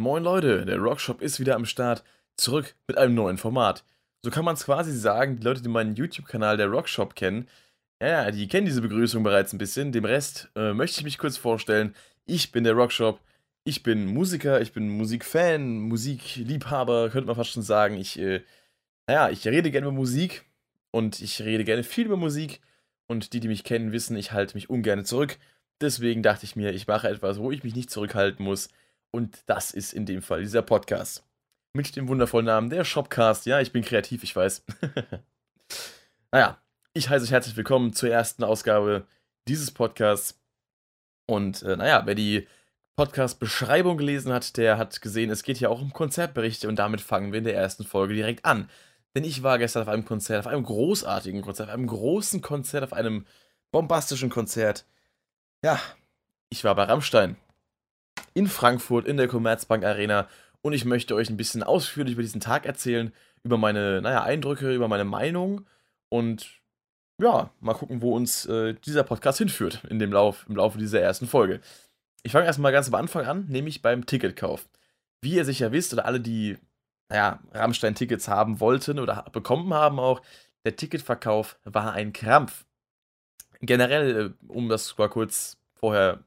Moin Leute, der Rockshop ist wieder am Start, zurück mit einem neuen Format. So kann man es quasi sagen, die Leute, die meinen YouTube-Kanal der Rockshop kennen, ja, die kennen diese Begrüßung bereits ein bisschen. Dem Rest äh, möchte ich mich kurz vorstellen. Ich bin der Rockshop, ich bin Musiker, ich bin Musikfan, Musikliebhaber, könnte man fast schon sagen. Ich, äh, naja, ich rede gerne über Musik und ich rede gerne viel über Musik. Und die, die mich kennen, wissen, ich halte mich ungern zurück. Deswegen dachte ich mir, ich mache etwas, wo ich mich nicht zurückhalten muss. Und das ist in dem Fall dieser Podcast. Mit dem wundervollen Namen der Shopcast. Ja, ich bin kreativ, ich weiß. naja, ich heiße euch herzlich willkommen zur ersten Ausgabe dieses Podcasts. Und äh, naja, wer die Podcast-Beschreibung gelesen hat, der hat gesehen, es geht hier auch um Konzertberichte und damit fangen wir in der ersten Folge direkt an. Denn ich war gestern auf einem Konzert, auf einem großartigen Konzert, auf einem großen Konzert, auf einem bombastischen Konzert. Ja, ich war bei Rammstein in Frankfurt in der Commerzbank Arena und ich möchte euch ein bisschen ausführlich über diesen Tag erzählen, über meine, naja, Eindrücke, über meine Meinung und ja, mal gucken, wo uns äh, dieser Podcast hinführt in dem Lauf, im Laufe dieser ersten Folge. Ich fange erstmal ganz am Anfang an, nämlich beim Ticketkauf. Wie ihr sicher wisst, oder alle, die, naja, Rammstein-Tickets haben wollten oder bekommen haben auch, der Ticketverkauf war ein Krampf. Generell, äh, um das mal kurz vorher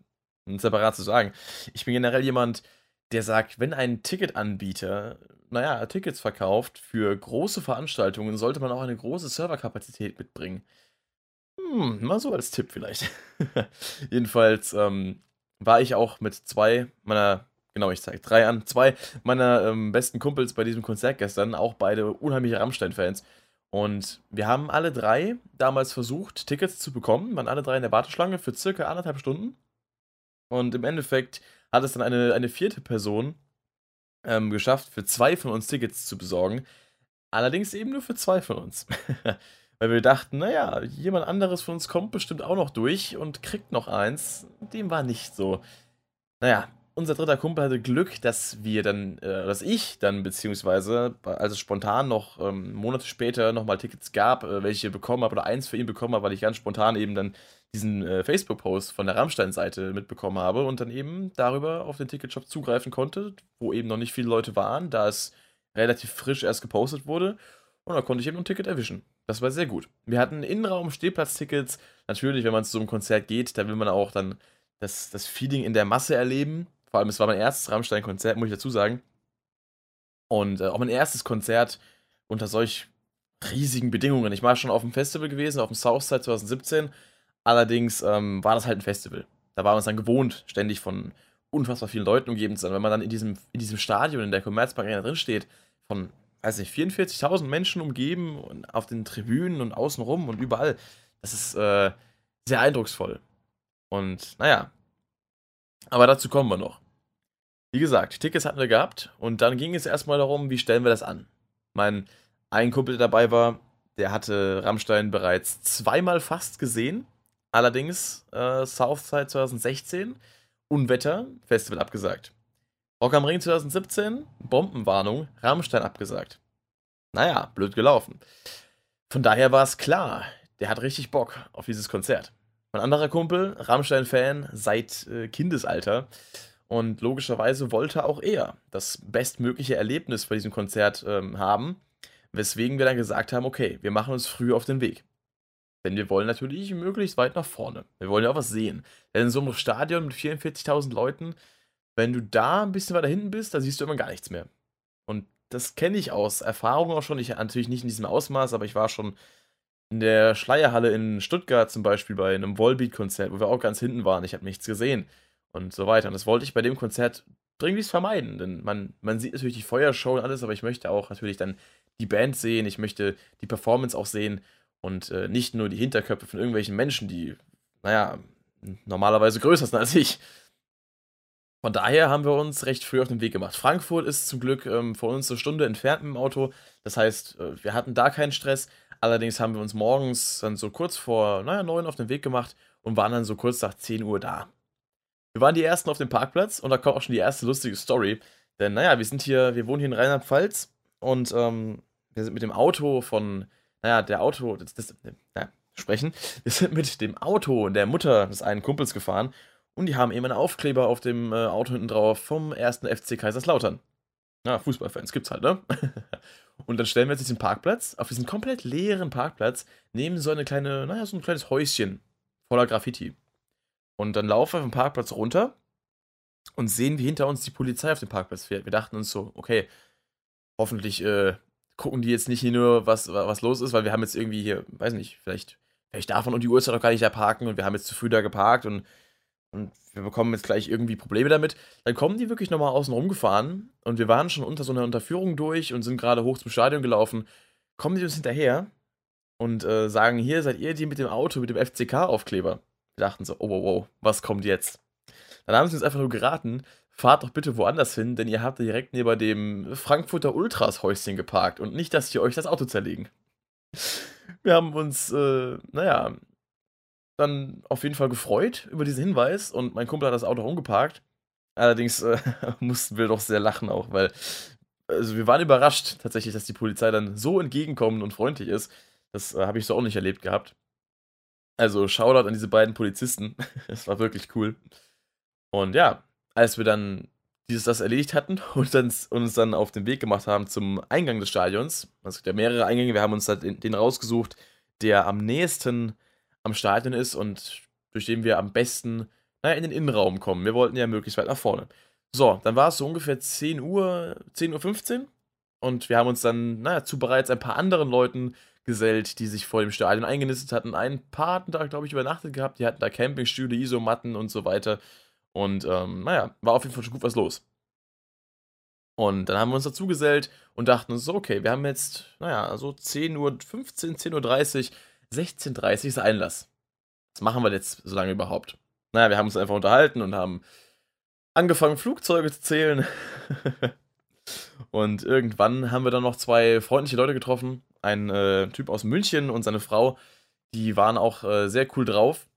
separat zu sagen. Ich bin generell jemand, der sagt, wenn ein Ticketanbieter, naja, Tickets verkauft für große Veranstaltungen, sollte man auch eine große Serverkapazität mitbringen. Hm, mal so als Tipp vielleicht. Jedenfalls ähm, war ich auch mit zwei meiner, genau, ich zeige drei an, zwei meiner ähm, besten Kumpels bei diesem Konzert gestern, auch beide unheimliche Rammstein-Fans. Und wir haben alle drei damals versucht, Tickets zu bekommen, waren alle drei in der Warteschlange für circa anderthalb Stunden. Und im Endeffekt hat es dann eine, eine vierte Person ähm, geschafft, für zwei von uns Tickets zu besorgen. Allerdings eben nur für zwei von uns. Weil wir dachten, naja, jemand anderes von uns kommt bestimmt auch noch durch und kriegt noch eins. Dem war nicht so. Naja, unser dritter Kumpel hatte Glück, dass wir dann, äh, dass ich dann beziehungsweise, als es spontan noch ähm, Monate später nochmal Tickets gab, äh, welche bekommen habe oder eins für ihn bekommen habe, weil ich ganz spontan eben dann diesen äh, Facebook-Post von der Rammstein-Seite mitbekommen habe und dann eben darüber auf den Ticketshop zugreifen konnte, wo eben noch nicht viele Leute waren, da es relativ frisch erst gepostet wurde. Und da konnte ich eben ein Ticket erwischen. Das war sehr gut. Wir hatten Innenraum-Stehplatz-Tickets. Natürlich, wenn man zu so einem Konzert geht, da will man auch dann das, das Feeling in der Masse erleben. Vor allem, es war mein erstes Rammstein-Konzert, muss ich dazu sagen. Und äh, auch mein erstes Konzert unter solch riesigen Bedingungen. Ich war schon auf dem Festival gewesen, auf dem Southside 2017 Allerdings ähm, war das halt ein Festival. Da waren wir uns dann gewohnt, ständig von unfassbar vielen Leuten umgeben zu sein. Wenn man dann in diesem, in diesem Stadion, in der Commerzbank Arena drin von, weiß nicht, 44.000 Menschen umgeben und auf den Tribünen und außenrum und überall, das ist äh, sehr eindrucksvoll. Und naja, aber dazu kommen wir noch. Wie gesagt, Tickets hatten wir gehabt und dann ging es erstmal darum, wie stellen wir das an. Mein ein Kumpel, der dabei war, der hatte Rammstein bereits zweimal fast gesehen Allerdings äh, Southside 2016, Unwetter, Festival abgesagt. Rock am Ring 2017, Bombenwarnung, Rammstein abgesagt. Naja, blöd gelaufen. Von daher war es klar, der hat richtig Bock auf dieses Konzert. Mein anderer Kumpel, Rammstein-Fan seit äh, Kindesalter. Und logischerweise wollte auch er das bestmögliche Erlebnis bei diesem Konzert ähm, haben. Weswegen wir dann gesagt haben, okay, wir machen uns früh auf den Weg. Denn wir wollen natürlich möglichst weit nach vorne. Wir wollen ja auch was sehen. Denn in so einem Stadion mit 44.000 Leuten, wenn du da ein bisschen weiter hinten bist, da siehst du immer gar nichts mehr. Und das kenne ich aus Erfahrung auch schon. Ich natürlich nicht in diesem Ausmaß, aber ich war schon in der Schleierhalle in Stuttgart zum Beispiel bei einem Volbeat-Konzert, wo wir auch ganz hinten waren. Ich habe nichts gesehen und so weiter. Und das wollte ich bei dem Konzert dringlichst vermeiden, denn man, man sieht natürlich die Feuershow und alles, aber ich möchte auch natürlich dann die Band sehen, ich möchte die Performance auch sehen und äh, nicht nur die Hinterköpfe von irgendwelchen Menschen, die, naja, normalerweise größer sind als ich. Von daher haben wir uns recht früh auf den Weg gemacht. Frankfurt ist zum Glück ähm, von uns eine Stunde entfernt mit dem Auto. Das heißt, äh, wir hatten da keinen Stress. Allerdings haben wir uns morgens dann so kurz vor, naja, neun auf den Weg gemacht und waren dann so kurz nach 10 Uhr da. Wir waren die ersten auf dem Parkplatz und da kommt auch schon die erste lustige Story. Denn, naja, wir sind hier, wir wohnen hier in Rheinland-Pfalz und ähm, wir sind mit dem Auto von naja, der Auto, das, das naja, sprechen, wir sind mit dem Auto der Mutter des einen Kumpels gefahren Und die haben eben einen Aufkleber auf dem äh, Auto hinten drauf vom ersten FC Kaiserslautern. Ja, Fußballfans gibt's halt, ne? und dann stellen wir jetzt diesen Parkplatz, auf diesen komplett leeren Parkplatz, nehmen so eine kleine, naja, so ein kleines Häuschen voller Graffiti. Und dann laufen wir vom Parkplatz runter und sehen, wie hinter uns die Polizei auf dem Parkplatz fährt. Wir dachten uns so, okay, hoffentlich äh, gucken die jetzt nicht hier nur, was, was los ist, weil wir haben jetzt irgendwie hier, weiß nicht, vielleicht, vielleicht darf man um die Uhrzeit auch gar nicht da parken und wir haben jetzt zu früh da geparkt und, und wir bekommen jetzt gleich irgendwie Probleme damit. Dann kommen die wirklich nochmal außen rumgefahren und wir waren schon unter so einer Unterführung durch und sind gerade hoch zum Stadion gelaufen. Kommen die uns hinterher und äh, sagen, hier seid ihr die mit dem Auto, mit dem FCK-Aufkleber. Wir dachten so, oh, wow, wow, was kommt jetzt? Dann haben sie uns einfach nur geraten, fahrt doch bitte woanders hin, denn ihr habt direkt neben dem Frankfurter Ultras Häuschen geparkt und nicht, dass sie euch das Auto zerlegen. Wir haben uns, äh, naja, dann auf jeden Fall gefreut über diesen Hinweis und mein Kumpel hat das Auto umgeparkt. Allerdings äh, mussten wir doch sehr lachen auch, weil also wir waren überrascht tatsächlich, dass die Polizei dann so entgegenkommend und freundlich ist. Das äh, habe ich so auch nicht erlebt gehabt. Also Shoutout an diese beiden Polizisten. Es war wirklich cool. Und ja, als wir dann dieses das erledigt hatten und dann, uns dann auf den Weg gemacht haben zum Eingang des Stadions, also gibt ja mehrere Eingänge, wir haben uns den rausgesucht, der am nächsten am Stadion ist und durch den wir am besten naja, in den Innenraum kommen. Wir wollten ja möglichst weit nach vorne. So, dann war es so ungefähr 10 Uhr, 10.15 Uhr und wir haben uns dann, naja, zu bereits ein paar anderen Leuten gesellt, die sich vor dem Stadion eingenistet hatten. Ein paar hatten da, glaube ich, übernachtet gehabt. Die hatten da Campingstühle, Isomatten und so weiter. Und ähm, naja, war auf jeden Fall schon gut was los. Und dann haben wir uns dazu gesellt und dachten uns so, okay, wir haben jetzt, naja, so 10.15 Uhr, 10.30 Uhr, 16.30 Uhr ist Einlass. Was machen wir jetzt so lange überhaupt? Naja, wir haben uns einfach unterhalten und haben angefangen, Flugzeuge zu zählen. und irgendwann haben wir dann noch zwei freundliche Leute getroffen. Ein äh, Typ aus München und seine Frau. Die waren auch äh, sehr cool drauf.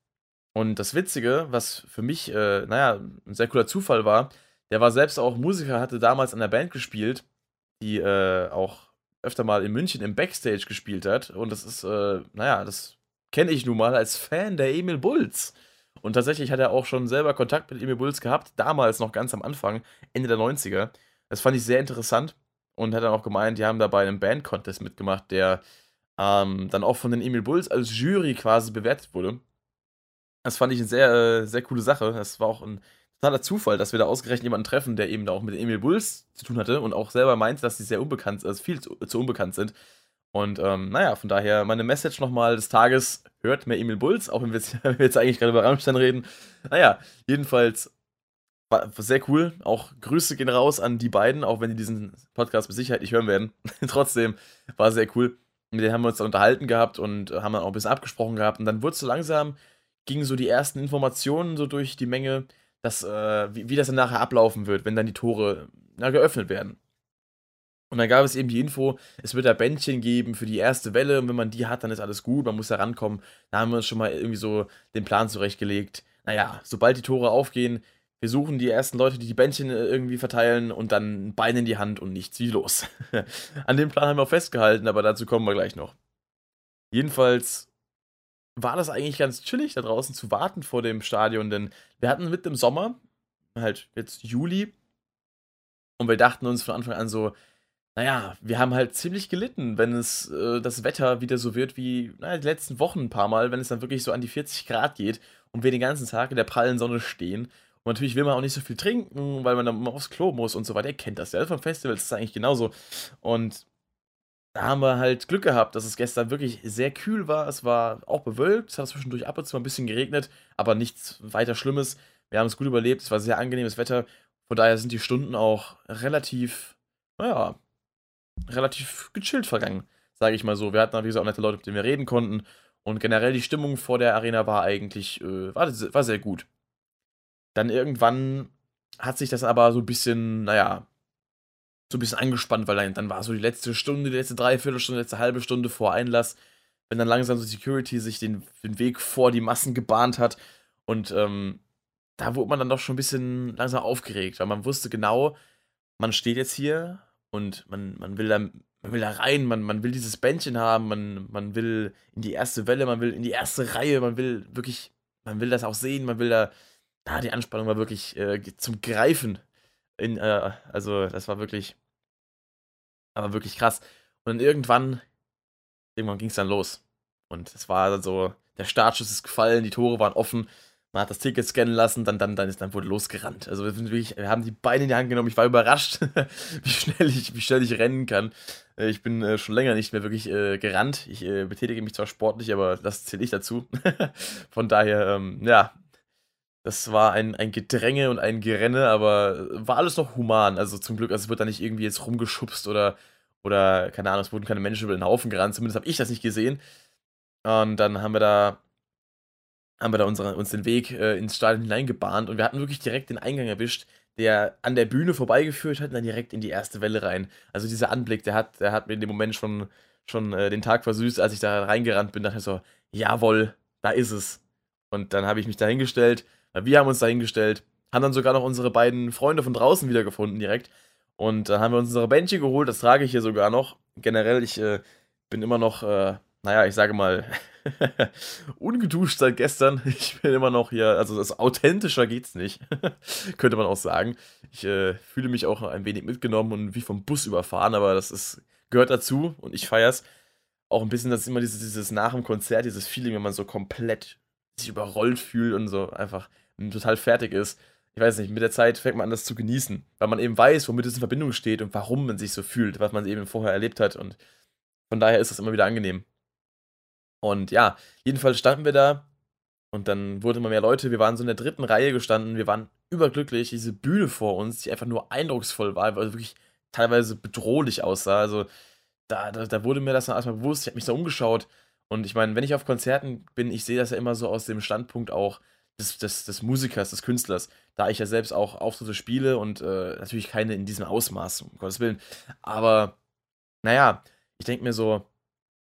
Und das Witzige, was für mich, äh, naja, ein sehr cooler Zufall war, der war selbst auch Musiker, hatte damals in der Band gespielt, die äh, auch öfter mal in München im Backstage gespielt hat. Und das ist, äh, naja, das kenne ich nun mal als Fan der Emil Bulls. Und tatsächlich hat er auch schon selber Kontakt mit Emil Bulls gehabt, damals noch ganz am Anfang, Ende der 90er. Das fand ich sehr interessant und hat dann auch gemeint, die haben dabei einen Band-Contest mitgemacht, der ähm, dann auch von den Emil Bulls als Jury quasi bewertet wurde. Das fand ich eine sehr, äh, sehr coole Sache. Das war auch ein totaler Zufall, dass wir da ausgerechnet jemanden treffen, der eben da auch mit Emil Bulls zu tun hatte und auch selber meint, dass sie sehr unbekannt, also viel zu, zu unbekannt sind. Und ähm, naja, von daher meine Message nochmal des Tages: hört mehr Emil Bulls, auch wenn wir jetzt, wenn wir jetzt eigentlich gerade über Rammstein reden. Naja, jedenfalls war sehr cool. Auch Grüße gehen raus an die beiden, auch wenn die diesen Podcast mit Sicherheit nicht hören werden. Trotzdem war sehr cool. Mit denen haben wir uns dann unterhalten gehabt und haben dann auch ein bisschen abgesprochen gehabt. Und dann wurde es so langsam gingen so die ersten Informationen so durch die Menge, dass, äh, wie, wie, das dann nachher ablaufen wird, wenn dann die Tore na, geöffnet werden. Und dann gab es eben die Info, es wird da Bändchen geben für die erste Welle und wenn man die hat, dann ist alles gut, man muss da rankommen. Da haben wir uns schon mal irgendwie so den Plan zurechtgelegt. Naja, sobald die Tore aufgehen, wir suchen die ersten Leute, die die Bändchen äh, irgendwie verteilen und dann Beine in die Hand und nichts wie los. An dem Plan haben wir auch festgehalten, aber dazu kommen wir gleich noch. Jedenfalls war das eigentlich ganz chillig, da draußen zu warten vor dem Stadion, denn wir hatten mitten im Sommer, halt jetzt Juli, und wir dachten uns von Anfang an so, naja, wir haben halt ziemlich gelitten, wenn es äh, das Wetter wieder so wird wie naja, die letzten Wochen ein paar Mal, wenn es dann wirklich so an die 40 Grad geht und wir den ganzen Tag in der prallen Sonne stehen. Und natürlich will man auch nicht so viel trinken, weil man dann immer aufs Klo muss und so weiter. Ihr kennt das ja. Vom Festival ist es eigentlich genauso. Und da haben wir halt Glück gehabt, dass es gestern wirklich sehr kühl war. Es war auch bewölkt, es hat zwischendurch ab und zu ein bisschen geregnet, aber nichts weiter Schlimmes. Wir haben es gut überlebt, es war sehr angenehmes Wetter. Von daher sind die Stunden auch relativ, naja, relativ gechillt vergangen, sage ich mal so. Wir hatten, wie gesagt, auch nette Leute, mit denen wir reden konnten. Und generell die Stimmung vor der Arena war eigentlich, äh, war, war sehr gut. Dann irgendwann hat sich das aber so ein bisschen, naja, so ein bisschen angespannt, weil dann, dann war so die letzte Stunde, die letzte Dreiviertelstunde, die letzte halbe Stunde vor Einlass, wenn dann langsam so Security sich den, den Weg vor die Massen gebahnt hat. Und ähm, da wurde man dann doch schon ein bisschen langsam aufgeregt, weil man wusste genau, man steht jetzt hier und man, man will da man will da rein, man, man will dieses Bändchen haben, man, man will in die erste Welle, man will in die erste Reihe, man will wirklich, man will das auch sehen, man will da da die Anspannung war wirklich äh, zum Greifen. In, äh, also, das war wirklich, aber wirklich krass. Und irgendwann, irgendwann ging es dann los. Und es war so, der Startschuss ist gefallen, die Tore waren offen man hat das Ticket scannen lassen, dann, dann, dann, ist, dann wurde losgerannt. Also wir, wirklich, wir haben die Beine in die Hand genommen. Ich war überrascht, wie, schnell ich, wie schnell ich rennen kann. Äh, ich bin äh, schon länger nicht mehr wirklich äh, gerannt. Ich äh, betätige mich zwar sportlich, aber das zähle ich dazu. Von daher, ähm, ja, das war ein, ein Gedränge und ein Gerenne, aber war alles noch human. Also zum Glück, also es wird da nicht irgendwie jetzt rumgeschubst oder, oder keine Ahnung, es wurden keine Menschen über den Haufen gerannt. Zumindest habe ich das nicht gesehen. Und dann haben wir da haben wir da unsere, uns den Weg äh, ins Stadion hineingebahnt und wir hatten wirklich direkt den Eingang erwischt, der an der Bühne vorbeigeführt hat und dann direkt in die erste Welle rein. Also dieser Anblick, der hat, der hat mir in dem Moment schon, schon äh, den Tag versüßt, als ich da reingerannt bin, dachte ich so, jawohl, da ist es. Und dann habe ich mich da hingestellt, wir haben uns da hingestellt, haben dann sogar noch unsere beiden Freunde von draußen wiedergefunden direkt. Und dann haben wir uns unsere Bändchen geholt, das trage ich hier sogar noch. Generell, ich äh, bin immer noch, äh, naja, ich sage mal, ungeduscht seit gestern. Ich bin immer noch hier, also das authentischer geht's nicht, könnte man auch sagen. Ich äh, fühle mich auch ein wenig mitgenommen und wie vom Bus überfahren, aber das ist, gehört dazu und ich feier's. Auch ein bisschen, das ist immer dieses, dieses nach dem Konzert, dieses Feeling, wenn man so komplett sich überrollt fühlt und so einfach total fertig ist. Ich weiß nicht, mit der Zeit fängt man an, das zu genießen, weil man eben weiß, womit es in Verbindung steht und warum man sich so fühlt, was man eben vorher erlebt hat und von daher ist das immer wieder angenehm. Und ja, jedenfalls standen wir da und dann wurden immer mehr Leute. Wir waren so in der dritten Reihe gestanden. Wir waren überglücklich. Diese Bühne vor uns, die einfach nur eindrucksvoll war, weil wirklich teilweise bedrohlich aussah. Also da, da, da wurde mir das dann erstmal bewusst. Ich habe mich da umgeschaut. Und ich meine, wenn ich auf Konzerten bin, ich sehe das ja immer so aus dem Standpunkt auch des, des, des Musikers, des Künstlers, da ich ja selbst auch Auftritte spiele und äh, natürlich keine in diesem Ausmaß, um Gottes Willen. Aber naja, ich denke mir so,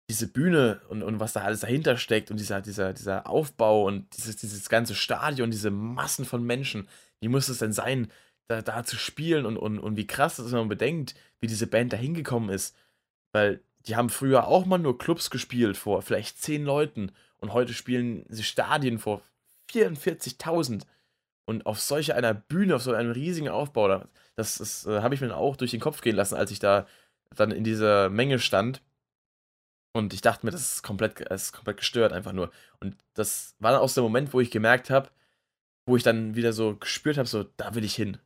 diese Bühne und, und was da alles dahinter steckt und dieser, dieser, dieser Aufbau und dieses, dieses ganze Stadion, diese Massen von Menschen, wie muss es denn sein, da, da zu spielen und, und, und wie krass das ist, wenn man bedenkt, wie diese Band da hingekommen ist. Weil die haben früher auch mal nur Clubs gespielt vor vielleicht zehn Leuten und heute spielen sie Stadien vor 44.000. Und auf solche einer Bühne, auf so einem riesigen Aufbau, das, das äh, habe ich mir auch durch den Kopf gehen lassen, als ich da dann in dieser Menge stand und ich dachte mir, das ist komplett, das ist komplett gestört einfach nur. Und das war dann auch so der Moment, wo ich gemerkt habe, wo ich dann wieder so gespürt habe, so, da will ich hin.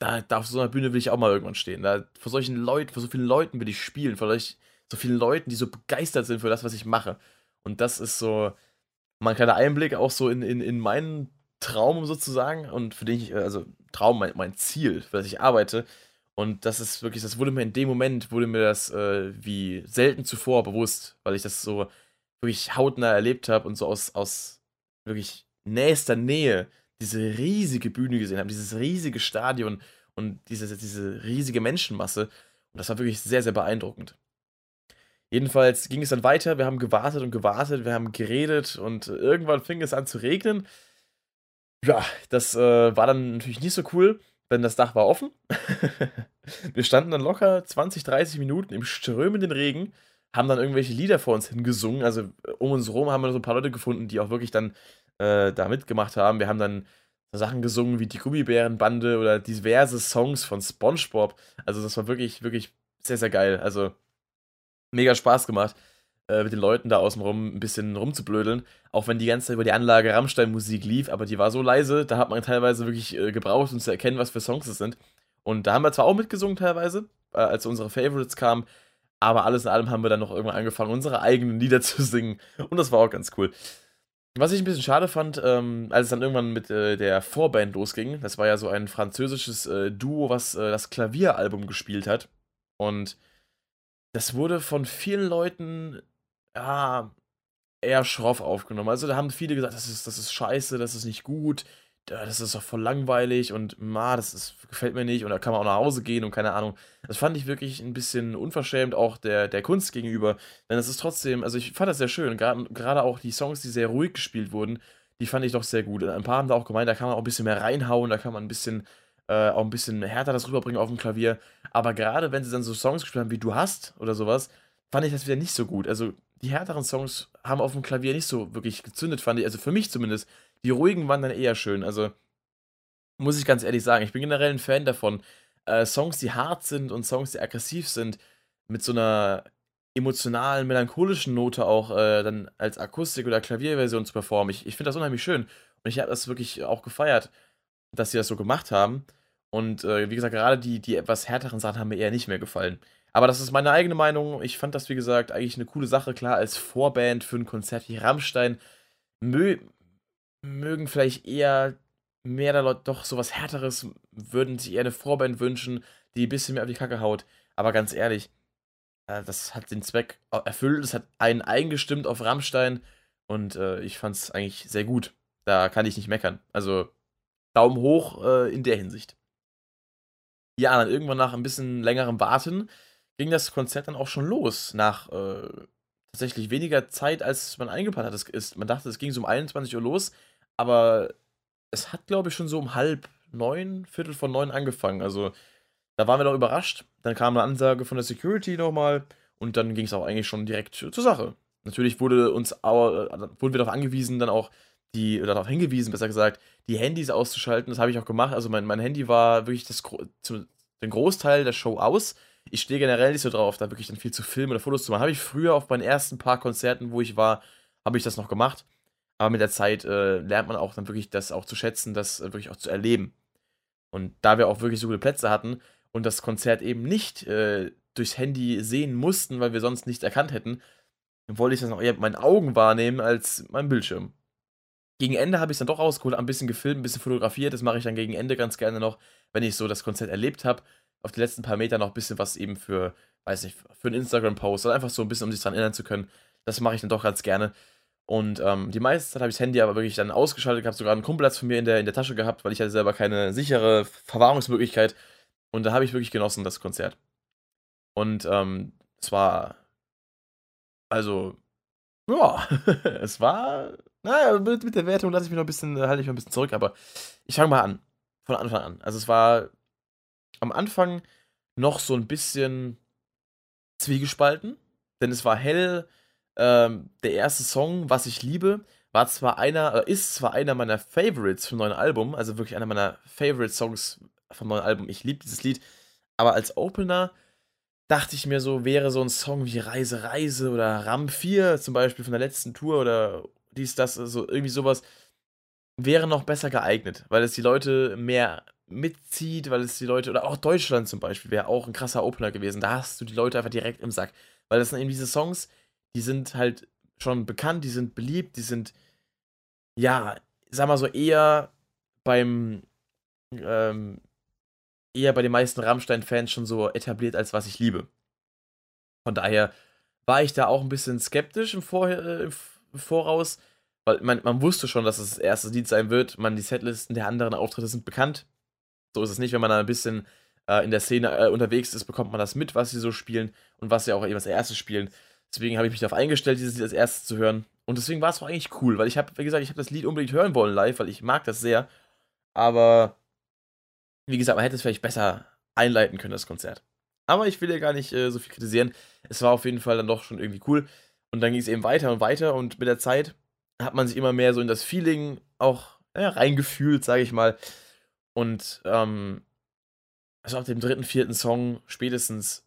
Da, da auf so einer Bühne will ich auch mal irgendwann stehen. Da, vor solchen Leuten, vor so vielen Leuten will ich spielen, vor solch, so vielen Leuten, die so begeistert sind für das, was ich mache. Und das ist so mal ein kleiner Einblick auch so in, in, in meinen Traum sozusagen und für den ich, also Traum, mein, mein Ziel, für das ich arbeite, und das ist wirklich, das wurde mir in dem Moment, wurde mir das äh, wie selten zuvor bewusst, weil ich das so wirklich hautnah erlebt habe und so aus, aus wirklich nächster Nähe diese riesige Bühne gesehen habe, dieses riesige Stadion und diese, diese riesige Menschenmasse. Und das war wirklich sehr, sehr beeindruckend. Jedenfalls ging es dann weiter, wir haben gewartet und gewartet, wir haben geredet und irgendwann fing es an zu regnen. Ja, das äh, war dann natürlich nicht so cool denn das Dach war offen. wir standen dann locker 20, 30 Minuten im strömenden Regen, haben dann irgendwelche Lieder vor uns hingesungen. Also um uns herum haben wir so ein paar Leute gefunden, die auch wirklich dann äh, da mitgemacht haben. Wir haben dann Sachen gesungen wie die Gummibärenbande oder diverse Songs von SpongeBob. Also das war wirklich, wirklich sehr, sehr geil. Also mega Spaß gemacht äh, mit den Leuten da außenrum ein bisschen rumzublödeln. Auch wenn die ganze Zeit über die Anlage Rammstein-Musik lief, aber die war so leise, da hat man teilweise wirklich äh, gebraucht, um zu erkennen, was für Songs es sind. Und da haben wir zwar auch mitgesungen teilweise, äh, als unsere Favorites kamen, aber alles in allem haben wir dann noch irgendwann angefangen, unsere eigenen Lieder zu singen. Und das war auch ganz cool. Was ich ein bisschen schade fand, ähm, als es dann irgendwann mit äh, der Vorband losging, das war ja so ein französisches äh, Duo, was äh, das Klavieralbum gespielt hat. Und das wurde von vielen Leuten ja, eher schroff aufgenommen. Also da haben viele gesagt, das ist, das ist scheiße, das ist nicht gut, das ist doch voll langweilig und ma, das ist, gefällt mir nicht und da kann man auch nach Hause gehen und keine Ahnung. Das fand ich wirklich ein bisschen unverschämt auch der, der Kunst gegenüber, denn es ist trotzdem, also ich fand das sehr schön, gerade auch die Songs, die sehr ruhig gespielt wurden, die fand ich doch sehr gut. Ein paar haben da auch gemeint, da kann man auch ein bisschen mehr reinhauen, da kann man ein bisschen äh, auch ein bisschen härter das rüberbringen auf dem Klavier. Aber gerade wenn sie dann so Songs gespielt haben wie Du hast oder sowas, fand ich das wieder nicht so gut. Also die härteren Songs haben auf dem Klavier nicht so wirklich gezündet, fand ich. Also für mich zumindest. Die ruhigen waren dann eher schön. Also, muss ich ganz ehrlich sagen, ich bin generell ein Fan davon, äh, Songs, die hart sind und Songs, die aggressiv sind, mit so einer emotionalen, melancholischen Note auch äh, dann als Akustik- oder Klavierversion zu performen. Ich, ich finde das unheimlich schön. Und ich habe das wirklich auch gefeiert, dass sie das so gemacht haben. Und äh, wie gesagt, gerade die, die etwas härteren Sachen haben mir eher nicht mehr gefallen. Aber das ist meine eigene Meinung. Ich fand das, wie gesagt, eigentlich eine coole Sache. Klar, als Vorband für ein Konzert wie Rammstein mö mögen vielleicht eher mehr der Leute doch sowas Härteres, würden sich eher eine Vorband wünschen, die ein bisschen mehr auf die Kacke haut. Aber ganz ehrlich, äh, das hat den Zweck erfüllt. Es hat einen eingestimmt auf Rammstein und äh, ich fand es eigentlich sehr gut. Da kann ich nicht meckern. Also Daumen hoch äh, in der Hinsicht. Ja, dann irgendwann nach ein bisschen längerem Warten ging das Konzert dann auch schon los. Nach äh, tatsächlich weniger Zeit, als man eingeplant hat. Es ist, man dachte, es ging so um 21 Uhr los, aber es hat, glaube ich, schon so um halb neun, Viertel von neun angefangen. Also da waren wir doch überrascht. Dann kam eine Ansage von der Security nochmal und dann ging es auch eigentlich schon direkt zur Sache. Natürlich wurde uns aber, äh, wurden wir darauf angewiesen, dann auch die, oder darauf hingewiesen, besser gesagt, die Handys auszuschalten. Das habe ich auch gemacht. Also mein, mein Handy war wirklich das, zu, den Großteil der Show aus. Ich stehe generell nicht so drauf, da wirklich dann viel zu filmen oder Fotos zu machen. Habe ich früher auf meinen ersten paar Konzerten, wo ich war, habe ich das noch gemacht. Aber mit der Zeit äh, lernt man auch dann wirklich das auch zu schätzen, das äh, wirklich auch zu erleben. Und da wir auch wirklich so gute Plätze hatten und das Konzert eben nicht äh, durchs Handy sehen mussten, weil wir sonst nichts erkannt hätten, wollte ich das noch eher mit meinen Augen wahrnehmen als mein Bildschirm. Gegen Ende habe ich es dann doch rausgeholt, ein bisschen gefilmt, ein bisschen fotografiert. Das mache ich dann gegen Ende ganz gerne noch, wenn ich so das Konzert erlebt habe. Auf die letzten paar Meter noch ein bisschen was eben für, weiß nicht, für einen Instagram-Post oder einfach so ein bisschen, um sich daran erinnern zu können. Das mache ich dann doch ganz gerne. Und ähm, die meiste Zeit habe ich das Handy aber wirklich dann ausgeschaltet gehabt, sogar einen Kumpelplatz von mir in der, in der Tasche gehabt, weil ich hatte selber keine sichere Verwahrungsmöglichkeit. Und da habe ich wirklich genossen, das Konzert. Und ähm, es war, also, ja, es war, naja, mit, mit der Wertung lasse ich mich noch ein bisschen, halte ich mich ein bisschen zurück, aber ich fange mal an, von Anfang an. Also es war am Anfang noch so ein bisschen zwiegespalten, denn es war hell, ähm, der erste Song, Was ich liebe, war zwar einer, äh, ist zwar einer meiner Favorites vom neuen Album, also wirklich einer meiner Favorite Songs vom neuen Album. Ich liebe dieses Lied, aber als Opener dachte ich mir so, wäre so ein Song wie Reise, Reise oder Ram 4 zum Beispiel von der letzten Tour oder dies, das, also irgendwie sowas, wäre noch besser geeignet, weil es die Leute mehr mitzieht, weil es die Leute, oder auch Deutschland zum Beispiel, wäre auch ein krasser Opener gewesen. Da hast du die Leute einfach direkt im Sack. Weil das sind eben diese Songs, die sind halt schon bekannt, die sind beliebt, die sind, ja, sag mal so, eher beim, ähm, eher bei den meisten Rammstein-Fans schon so etabliert, als was ich liebe. Von daher war ich da auch ein bisschen skeptisch im, Vor im Voraus, weil man, man wusste schon, dass es das erste Lied sein wird. Man, die Setlisten der anderen Auftritte sind bekannt. So ist es nicht, wenn man da ein bisschen äh, in der Szene äh, unterwegs ist, bekommt man das mit, was sie so spielen und was sie auch eben als erstes spielen. Deswegen habe ich mich darauf eingestellt, dieses Lied als erstes zu hören. Und deswegen war es auch eigentlich cool, weil ich habe, wie gesagt, ich habe das Lied unbedingt hören wollen live, weil ich mag das sehr. Aber wie gesagt, man hätte es vielleicht besser einleiten können, das Konzert. Aber ich will ja gar nicht äh, so viel kritisieren. Es war auf jeden Fall dann doch schon irgendwie cool. Und dann ging es eben weiter und weiter und mit der Zeit hat man sich immer mehr so in das Feeling auch ja, reingefühlt, sage ich mal. Und ähm, also ab dem dritten, vierten Song spätestens,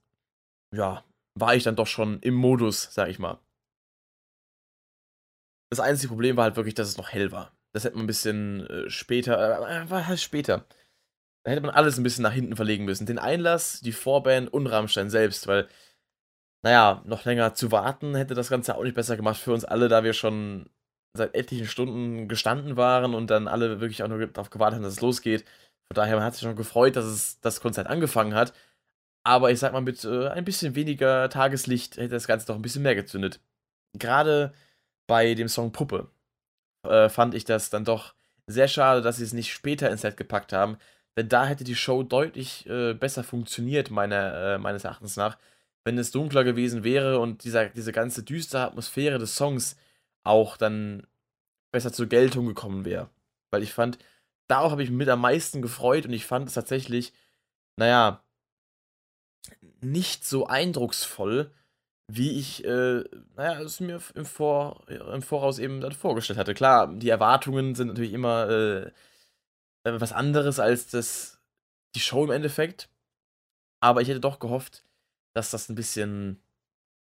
ja, war ich dann doch schon im Modus, sag ich mal. Das einzige Problem war halt wirklich, dass es noch hell war. Das hätte man ein bisschen äh, später, äh, war halt später. Da hätte man alles ein bisschen nach hinten verlegen müssen. Den Einlass, die Vorband und Rammstein selbst, weil, naja, noch länger zu warten hätte das Ganze auch nicht besser gemacht für uns alle, da wir schon seit etlichen Stunden gestanden waren und dann alle wirklich auch nur darauf gewartet haben, dass es losgeht. Von daher, man hat sich schon gefreut, dass es das Konzert angefangen hat. Aber ich sag mal, mit äh, ein bisschen weniger Tageslicht hätte das Ganze doch ein bisschen mehr gezündet. Gerade bei dem Song Puppe äh, fand ich das dann doch sehr schade, dass sie es nicht später ins Set gepackt haben. Denn da hätte die Show deutlich äh, besser funktioniert, meiner, äh, meines Erachtens nach, wenn es dunkler gewesen wäre und dieser, diese ganze düstere Atmosphäre des Songs auch dann besser zur Geltung gekommen wäre. Weil ich fand, darauf habe ich mich mit am meisten gefreut und ich fand es tatsächlich, naja, nicht so eindrucksvoll, wie ich, äh, naja, es mir im, Vor im Voraus eben dann vorgestellt hatte. Klar, die Erwartungen sind natürlich immer äh, äh, was anderes als das, die Show im Endeffekt. Aber ich hätte doch gehofft, dass das ein bisschen,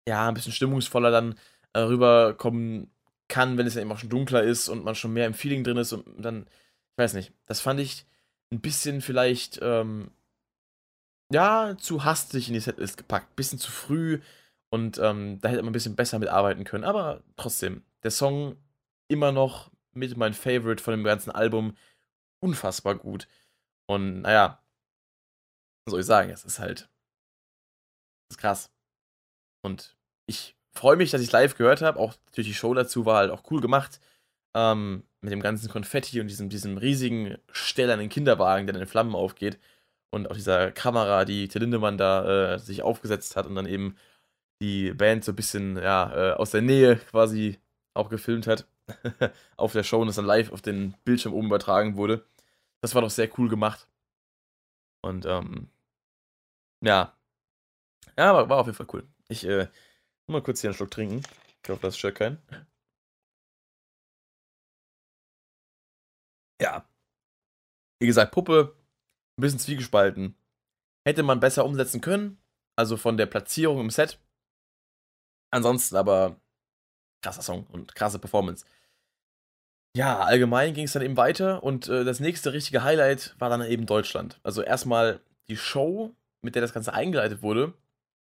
ja, ein bisschen stimmungsvoller dann äh, rüberkommen kann, wenn es ja eben auch schon dunkler ist und man schon mehr im Feeling drin ist und dann, ich weiß nicht, das fand ich ein bisschen vielleicht, ähm, ja, zu hastig in die Setlist gepackt, bisschen zu früh und ähm, da hätte man ein bisschen besser mitarbeiten können, aber trotzdem, der Song immer noch mit mein Favorite von dem ganzen Album, unfassbar gut. Und naja, was soll ich sagen, es ist halt, das ist krass und ich freue mich, dass ich es live gehört habe. Auch natürlich die Show dazu war halt auch cool gemacht. Ähm, mit dem ganzen Konfetti und diesem, diesem riesigen stählernen Kinderwagen, der in den Flammen aufgeht. Und auch dieser Kamera, die Till Lindemann da äh, sich aufgesetzt hat und dann eben die Band so ein bisschen ja, äh, aus der Nähe quasi auch gefilmt hat. auf der Show und das dann live auf den Bildschirm oben übertragen wurde. Das war doch sehr cool gemacht. Und ähm, ja. Ja, war, war auf jeden Fall cool. Ich äh, Mal kurz hier einen Schluck trinken. Ich hoffe, das stört keinen. Ja. Wie gesagt, Puppe, ein bisschen zwiegespalten. Hätte man besser umsetzen können. Also von der Platzierung im Set. Ansonsten aber krasser Song und krasse Performance. Ja, allgemein ging es dann eben weiter und äh, das nächste richtige Highlight war dann eben Deutschland. Also erstmal die Show, mit der das Ganze eingeleitet wurde,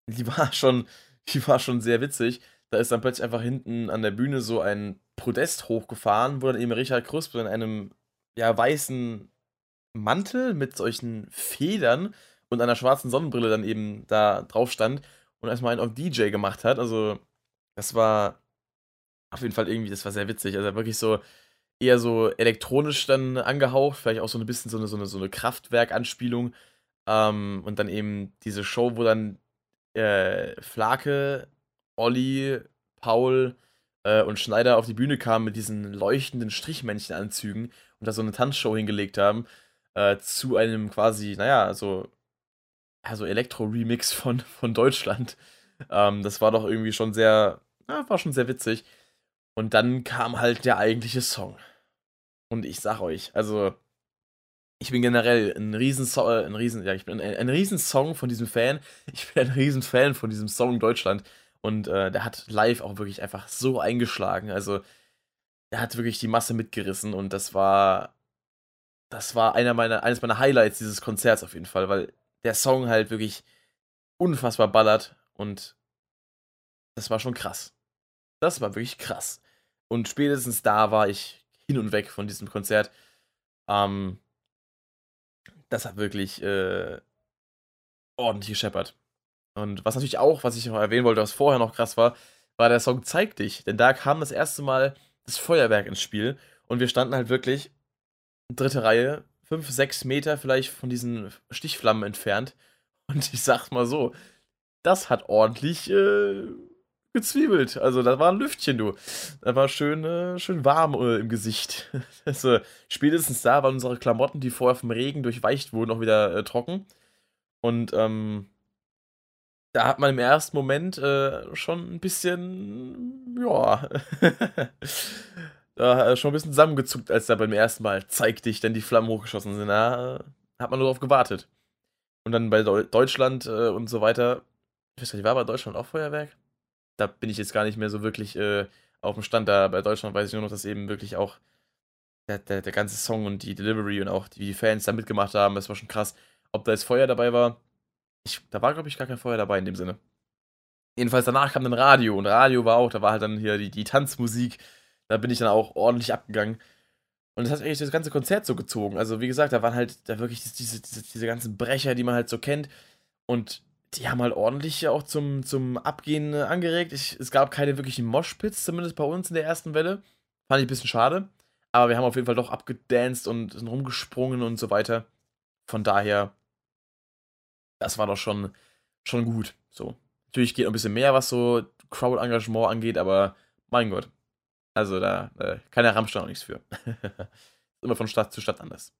die war schon die war schon sehr witzig. Da ist dann plötzlich einfach hinten an der Bühne so ein Podest hochgefahren, wo dann eben Richard Kruspe in einem ja, weißen Mantel mit solchen Federn und einer schwarzen Sonnenbrille dann eben da drauf stand und erstmal einen auf DJ gemacht hat. Also, das war auf jeden Fall irgendwie, das war sehr witzig. Also wirklich so eher so elektronisch dann angehaucht, vielleicht auch so ein bisschen so eine, so eine, so eine Kraftwerk-Anspielung. Ähm, und dann eben diese Show, wo dann äh, Flake, Olli, Paul äh, und Schneider auf die Bühne kamen mit diesen leuchtenden Strichmännchenanzügen und da so eine Tanzshow hingelegt haben, äh, zu einem quasi, naja, so, also Elektro-Remix von, von Deutschland. Ähm, das war doch irgendwie schon sehr, ja, war schon sehr witzig. Und dann kam halt der eigentliche Song. Und ich sag euch, also ich bin generell ein riesen, äh, ein riesen, ja, ich bin ein, ein riesen Song von diesem Fan. Ich bin ein riesen Fan von diesem Song Deutschland. Und äh, der hat live auch wirklich einfach so eingeschlagen. Also, er hat wirklich die Masse mitgerissen und das war, das war einer meiner, eines meiner Highlights dieses Konzerts auf jeden Fall, weil der Song halt wirklich unfassbar ballert und das war schon krass. Das war wirklich krass. Und spätestens da war ich hin und weg von diesem Konzert. Ähm, das hat wirklich äh, ordentlich gescheppert. Und was natürlich auch, was ich noch erwähnen wollte, was vorher noch krass war, war der Song Zeig dich. Denn da kam das erste Mal das Feuerwerk ins Spiel und wir standen halt wirklich dritte Reihe, fünf, sechs Meter vielleicht von diesen Stichflammen entfernt. Und ich sag's mal so, das hat ordentlich äh, gezwiebelt. Also da war ein Lüftchen, du. Da war schön, äh, schön warm äh, im Gesicht. also, spätestens da waren unsere Klamotten, die vorher vom Regen durchweicht wurden, auch wieder äh, trocken. Und ähm, da hat man im ersten Moment äh, schon ein bisschen, ja, da äh, schon ein bisschen zusammengezuckt, als da beim ersten Mal zeig dich, denn die Flammen hochgeschossen sind. Da äh, hat man nur darauf gewartet. Und dann bei Deutschland und so weiter. Ich weiß nicht, war bei Deutschland auch Feuerwerk? Da bin ich jetzt gar nicht mehr so wirklich äh, auf dem Stand. Da bei Deutschland weiß ich nur noch, dass eben wirklich auch der, der, der ganze Song und die Delivery und auch die Fans da mitgemacht haben. Das war schon krass. Ob da jetzt Feuer dabei war, ich, da war, glaube ich, gar kein Feuer dabei in dem Sinne. Jedenfalls danach kam dann Radio und Radio war auch, da war halt dann hier die, die Tanzmusik. Da bin ich dann auch ordentlich abgegangen. Und das hat eigentlich das ganze Konzert so gezogen. Also, wie gesagt, da waren halt da wirklich diese, diese, diese ganzen Brecher, die man halt so kennt. Und die haben halt ordentlich auch zum, zum Abgehen äh, angeregt. Ich, es gab keine wirklichen Moshpits, zumindest bei uns in der ersten Welle. Fand ich ein bisschen schade. Aber wir haben auf jeden Fall doch abgedanced und sind rumgesprungen und so weiter. Von daher, das war doch schon, schon gut. So. Natürlich geht noch ein bisschen mehr, was so Crowd-Engagement angeht, aber mein Gott. Also da äh, kann der Rammstein auch nichts für. Immer von Stadt zu Stadt anders.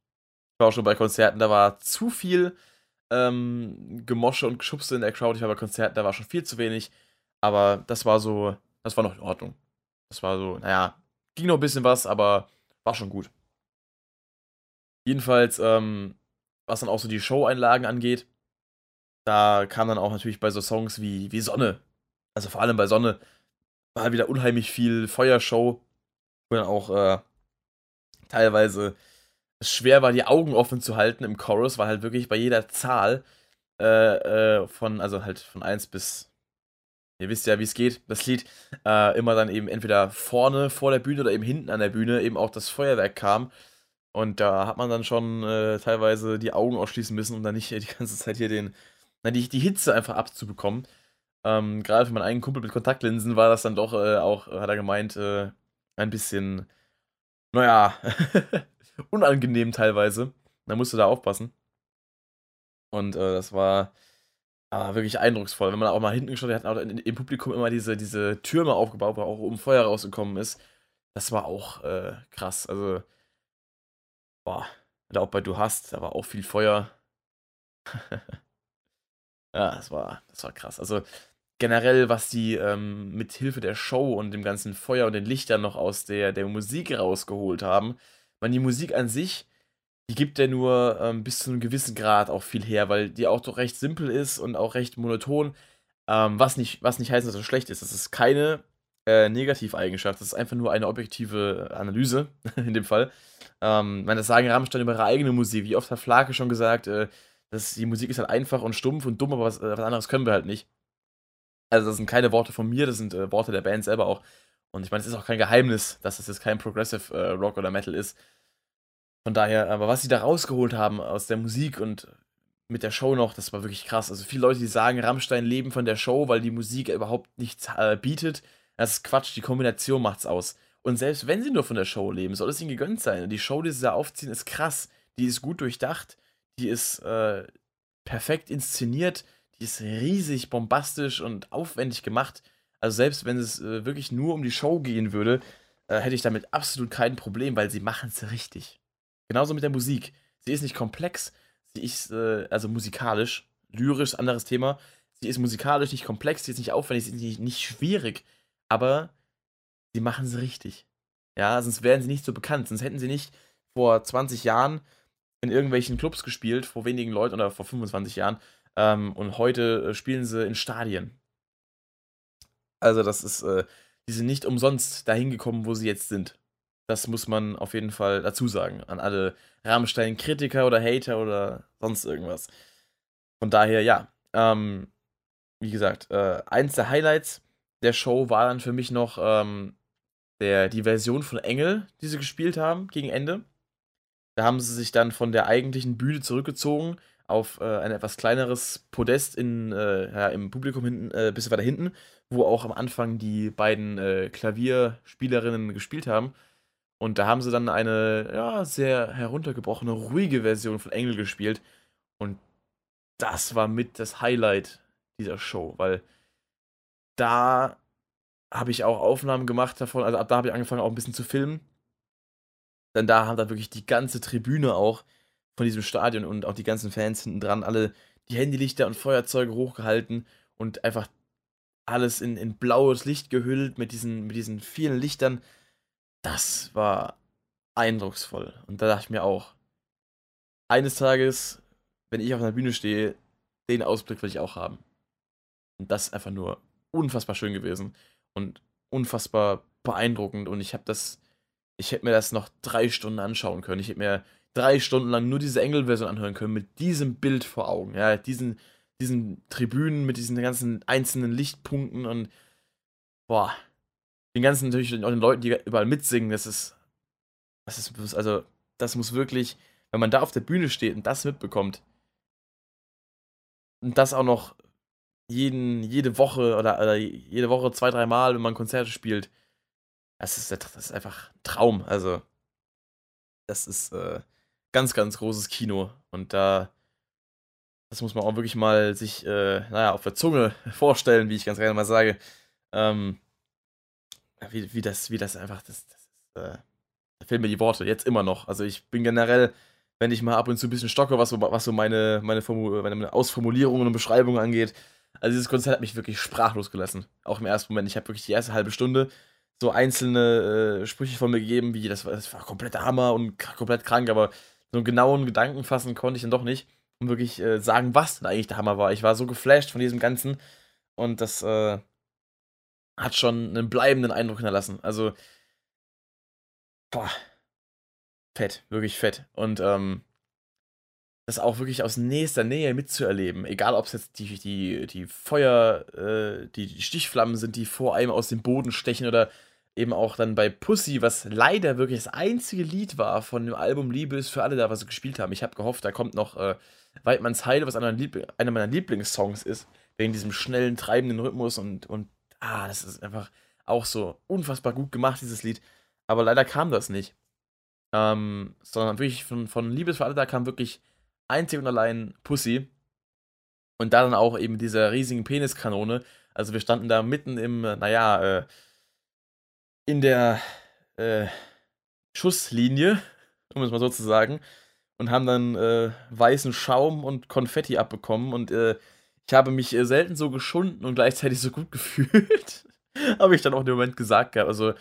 Ich war auch schon bei Konzerten, da war zu viel ähm, Gemosche und Geschubse in der Crowd. Ich war bei Konzerten, da war schon viel zu wenig. Aber das war so, das war noch in Ordnung. Das war so, naja, ging noch ein bisschen was, aber war schon gut. Jedenfalls, ähm, was dann auch so die Show-Einlagen angeht, da kam dann auch natürlich bei so Songs wie, wie Sonne, also vor allem bei Sonne, war wieder unheimlich viel Feuershow, wo dann auch äh, teilweise es schwer war, die Augen offen zu halten im Chorus, weil halt wirklich bei jeder Zahl äh, äh, von, also halt von 1 bis, ihr wisst ja, wie es geht, das Lied, äh, immer dann eben entweder vorne vor der Bühne oder eben hinten an der Bühne eben auch das Feuerwerk kam. Und da hat man dann schon äh, teilweise die Augen ausschließen müssen, um dann nicht die ganze Zeit hier den, na, die, die Hitze einfach abzubekommen. Ähm, Gerade für meinen eigenen Kumpel mit Kontaktlinsen war das dann doch äh, auch, hat er gemeint, äh, ein bisschen, naja, unangenehm teilweise. Da musste da aufpassen. Und äh, das war äh, wirklich eindrucksvoll. Wenn man auch mal hinten geschaut hat, hat auch im Publikum immer diese, diese Türme aufgebaut, wo auch oben Feuer rausgekommen ist. Das war auch äh, krass. Also, boah, auch bei Du hast, da war auch viel Feuer. ja, das war, das war krass. Also, generell, was die ähm, mit Hilfe der Show und dem ganzen Feuer und den Lichtern noch aus der, der Musik rausgeholt haben. Man, die Musik an sich, die gibt ja nur ähm, bis zu einem gewissen Grad auch viel her, weil die auch doch recht simpel ist und auch recht monoton. Ähm, was, nicht, was nicht heißt, dass es schlecht ist. Das ist keine äh, Negativeigenschaft, das ist einfach nur eine objektive Analyse in dem Fall. Ähm, meine, das sagen Rammstein über ihre eigene Musik. Wie oft hat Flake schon gesagt, äh, dass die Musik ist halt einfach und stumpf und dumm, aber was, äh, was anderes können wir halt nicht. Also das sind keine Worte von mir, das sind äh, Worte der Band selber auch. Und ich meine, es ist auch kein Geheimnis, dass es jetzt kein Progressive äh, Rock oder Metal ist. Von daher, aber was sie da rausgeholt haben aus der Musik und mit der Show noch, das war wirklich krass. Also viele Leute, die sagen, Rammstein leben von der Show, weil die Musik überhaupt nichts äh, bietet. Das ist Quatsch, die Kombination macht's aus. Und selbst wenn sie nur von der Show leben, soll es ihnen gegönnt sein. Die Show, die sie da aufziehen, ist krass. Die ist gut durchdacht. Die ist äh, perfekt inszeniert die ist riesig bombastisch und aufwendig gemacht. Also selbst wenn es äh, wirklich nur um die Show gehen würde, äh, hätte ich damit absolut kein Problem, weil sie machen es richtig. Genauso mit der Musik. Sie ist nicht komplex, sie ist äh, also musikalisch, lyrisch, anderes Thema. Sie ist musikalisch nicht komplex, sie ist nicht aufwendig, sie ist nicht, nicht schwierig, aber sie machen es richtig. Ja, sonst wären sie nicht so bekannt, sonst hätten sie nicht vor 20 Jahren in irgendwelchen Clubs gespielt, vor wenigen Leuten oder vor 25 Jahren ähm, und heute äh, spielen sie in Stadien. Also, das ist, äh, die sind nicht umsonst dahin gekommen, wo sie jetzt sind. Das muss man auf jeden Fall dazu sagen. An alle Rammstein-Kritiker oder Hater oder sonst irgendwas. Von daher, ja. Ähm, wie gesagt, äh, eins der Highlights der Show war dann für mich noch ähm, der, die Version von Engel, die sie gespielt haben gegen Ende. Da haben sie sich dann von der eigentlichen Bühne zurückgezogen auf äh, ein etwas kleineres Podest in, äh, ja, im Publikum hinten, äh, ein bisschen weiter hinten, wo auch am Anfang die beiden äh, Klavierspielerinnen gespielt haben. Und da haben sie dann eine ja, sehr heruntergebrochene, ruhige Version von Engel gespielt. Und das war mit das Highlight dieser Show, weil da habe ich auch Aufnahmen gemacht davon. Also ab da habe ich angefangen auch ein bisschen zu filmen. Denn da haben dann wirklich die ganze Tribüne auch von diesem Stadion und auch die ganzen Fans hinten dran, alle die Handylichter und Feuerzeuge hochgehalten und einfach alles in, in blaues Licht gehüllt mit diesen, mit diesen vielen Lichtern. Das war eindrucksvoll. Und da dachte ich mir auch, eines Tages, wenn ich auf einer Bühne stehe, den Ausblick will ich auch haben. Und das ist einfach nur unfassbar schön gewesen und unfassbar beeindruckend. Und ich habe das, ich hätte mir das noch drei Stunden anschauen können. Ich hätte mir drei Stunden lang nur diese Engel-Version anhören können, mit diesem Bild vor Augen, ja, diesen, diesen Tribünen, mit diesen ganzen einzelnen Lichtpunkten und boah, den ganzen natürlich auch den Leuten, die überall mitsingen, das ist, das ist, also, das muss wirklich, wenn man da auf der Bühne steht und das mitbekommt, und das auch noch jeden, jede Woche oder, oder jede Woche zwei, drei Mal, wenn man Konzerte spielt, das ist, das ist einfach ein Traum. Also, das ist, äh, ganz, ganz großes Kino. Und da, das muss man auch wirklich mal sich, äh, naja, auf der Zunge vorstellen, wie ich ganz gerne mal sage. Ähm, wie, wie, das, wie das einfach, das, das äh, da fehlen mir die Worte, jetzt immer noch. Also ich bin generell, wenn ich mal ab und zu ein bisschen stocke, was so, was so meine, meine, meine Ausformulierungen und Beschreibungen angeht, Also dieses Konzert hat mich wirklich sprachlos gelassen. Auch im ersten Moment. Ich habe wirklich die erste halbe Stunde so einzelne äh, Sprüche von mir gegeben, wie das war, das war kompletter Hammer und komplett krank, aber so einen genauen Gedanken fassen konnte ich dann doch nicht, um wirklich äh, sagen, was denn eigentlich der Hammer war. Ich war so geflasht von diesem Ganzen und das äh, hat schon einen bleibenden Eindruck hinterlassen. Also, boah, fett, wirklich fett. Und ähm, das auch wirklich aus nächster Nähe mitzuerleben. Egal, ob es jetzt die, die, die Feuer, äh, die, die Stichflammen sind, die vor einem aus dem Boden stechen oder eben auch dann bei Pussy, was leider wirklich das einzige Lied war von dem Album Liebe ist für alle da, was sie gespielt haben. Ich habe gehofft, da kommt noch äh, Weidmanns Heide, was einer, einer meiner Lieblingssongs ist, wegen diesem schnellen, treibenden Rhythmus und, und ah, das ist einfach auch so unfassbar gut gemacht, dieses Lied. Aber leider kam das nicht. Ähm, sondern wirklich von, von Liebes da kam wirklich einzig und allein Pussy. Und da dann auch eben dieser riesigen Peniskanone. Also wir standen da mitten im, naja, äh, in der äh, Schusslinie, um es mal so zu sagen, und haben dann äh, weißen Schaum und Konfetti abbekommen. Und äh, ich habe mich äh, selten so geschunden und gleichzeitig so gut gefühlt. habe ich dann auch in dem Moment gesagt gehabt. Also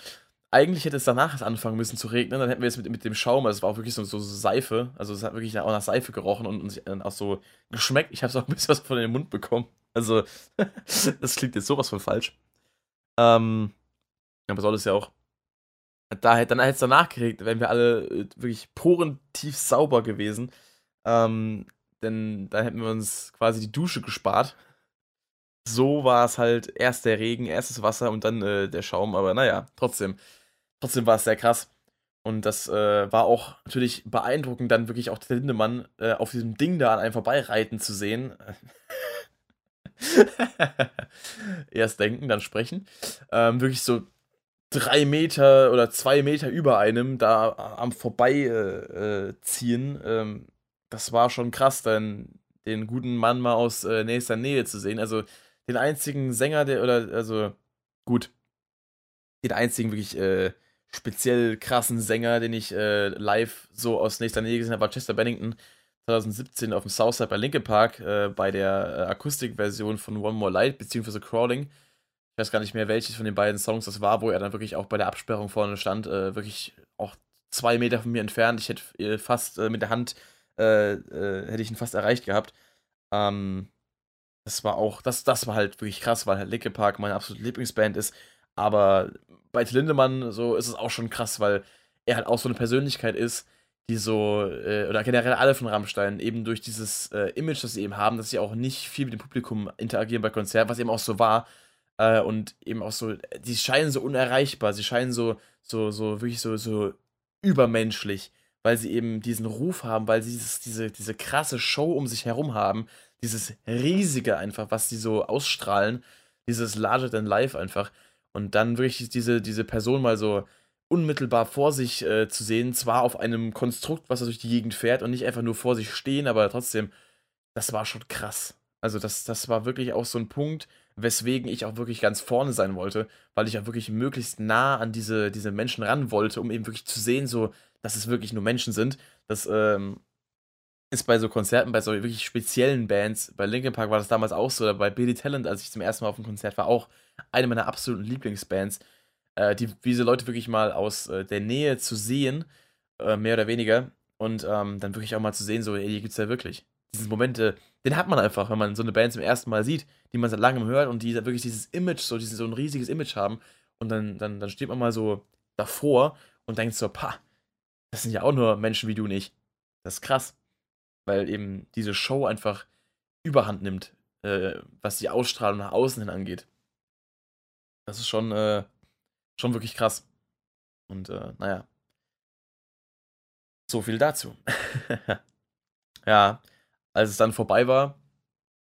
eigentlich hätte es danach anfangen müssen zu regnen, dann hätten wir es mit, mit dem Schaum, also es war auch wirklich so, so, Seife, also es hat wirklich auch nach Seife gerochen und, und auch so geschmeckt. Ich habe es auch ein bisschen was von in den Mund bekommen. Also, das klingt jetzt sowas von falsch. Ähm, aber soll es ja auch. Da, dann hätte es danach geregnet, wären wir alle äh, wirklich porentief sauber gewesen. Ähm, denn dann hätten wir uns quasi die Dusche gespart. So war es halt erst der Regen, erst das Wasser und dann äh, der Schaum. Aber naja, trotzdem. Trotzdem war es sehr krass. Und das äh, war auch natürlich beeindruckend, dann wirklich auch der Lindemann äh, auf diesem Ding da an einem vorbeireiten zu sehen. Erst denken, dann sprechen. Ähm, wirklich so drei Meter oder zwei Meter über einem da am Vorbeiziehen. Äh, äh, ähm, das war schon krass, dann den guten Mann mal aus äh, nächster Nähe zu sehen. Also den einzigen Sänger, der, oder, also, gut, den einzigen wirklich äh, speziell krassen Sänger, den ich äh, live so aus nächster Nähe gesehen habe, war Chester Bennington 2017 auf dem Southside bei Linkin Park äh, bei der äh, Akustikversion von One More Light beziehungsweise Crawling. Ich weiß gar nicht mehr, welches von den beiden Songs das war, wo er dann wirklich auch bei der Absperrung vorne stand, äh, wirklich auch zwei Meter von mir entfernt. Ich hätte äh, fast äh, mit der Hand äh, hätte ich ihn fast erreicht gehabt. Ähm, das war auch, das, das war halt wirklich krass, weil halt Linkin Park meine absolute Lieblingsband ist. Aber bei Lindemann so ist es auch schon krass, weil er halt auch so eine Persönlichkeit ist, die so, äh, oder generell alle von Rammstein, eben durch dieses äh, Image, das sie eben haben, dass sie auch nicht viel mit dem Publikum interagieren bei Konzerten, was eben auch so war. Äh, und eben auch so, die scheinen so unerreichbar, sie scheinen so, so, so, wirklich so, so übermenschlich, weil sie eben diesen Ruf haben, weil sie dieses, diese, diese krasse Show um sich herum haben, dieses riesige einfach, was sie so ausstrahlen, dieses larger than life einfach. Und dann wirklich diese, diese Person mal so unmittelbar vor sich äh, zu sehen, zwar auf einem Konstrukt, was er durch die Gegend fährt und nicht einfach nur vor sich stehen, aber trotzdem, das war schon krass. Also das, das war wirklich auch so ein Punkt, weswegen ich auch wirklich ganz vorne sein wollte, weil ich auch wirklich möglichst nah an diese, diese Menschen ran wollte, um eben wirklich zu sehen, so, dass es wirklich nur Menschen sind. Das ähm, ist bei so Konzerten, bei so wirklich speziellen Bands, bei Linkin Park war das damals auch so, oder bei Billy Talent, als ich zum ersten Mal auf dem Konzert war, auch eine meiner absoluten Lieblingsbands. Äh, die, diese Leute wirklich mal aus äh, der Nähe zu sehen, äh, mehr oder weniger, und ähm, dann wirklich auch mal zu sehen, so, ey, die gibt's ja wirklich. Diese Momente, den hat man einfach, wenn man so eine Band zum ersten Mal sieht, die man seit langem hört und die wirklich dieses Image, so, dieses, so ein riesiges Image haben, und dann, dann, dann steht man mal so davor und denkt so, pa, das sind ja auch nur Menschen wie du nicht. Das ist krass. Weil eben diese Show einfach überhand nimmt, äh, was die Ausstrahlung nach außen hin angeht. Das ist schon, äh, schon wirklich krass. Und äh, naja. So viel dazu. ja, als es dann vorbei war,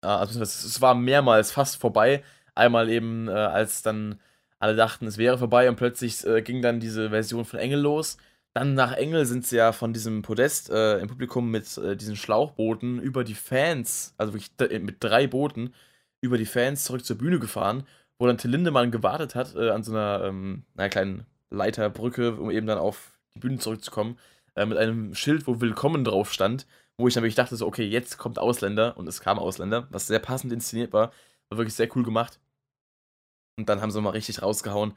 äh, also es war mehrmals fast vorbei. Einmal eben, äh, als dann alle dachten, es wäre vorbei und plötzlich äh, ging dann diese Version von Engel los. Dann nach Engel sind sie ja von diesem Podest äh, im Publikum mit äh, diesen Schlauchbooten über die Fans, also wirklich mit drei Booten, über die Fans zurück zur Bühne gefahren wo dann Till Lindemann gewartet hat äh, an so einer, ähm, einer kleinen Leiterbrücke, um eben dann auf die Bühne zurückzukommen, äh, mit einem Schild, wo Willkommen drauf stand, wo ich dann wirklich dachte, so, okay, jetzt kommt Ausländer und es kam Ausländer, was sehr passend inszeniert war, War wirklich sehr cool gemacht. Und dann haben sie mal richtig rausgehauen.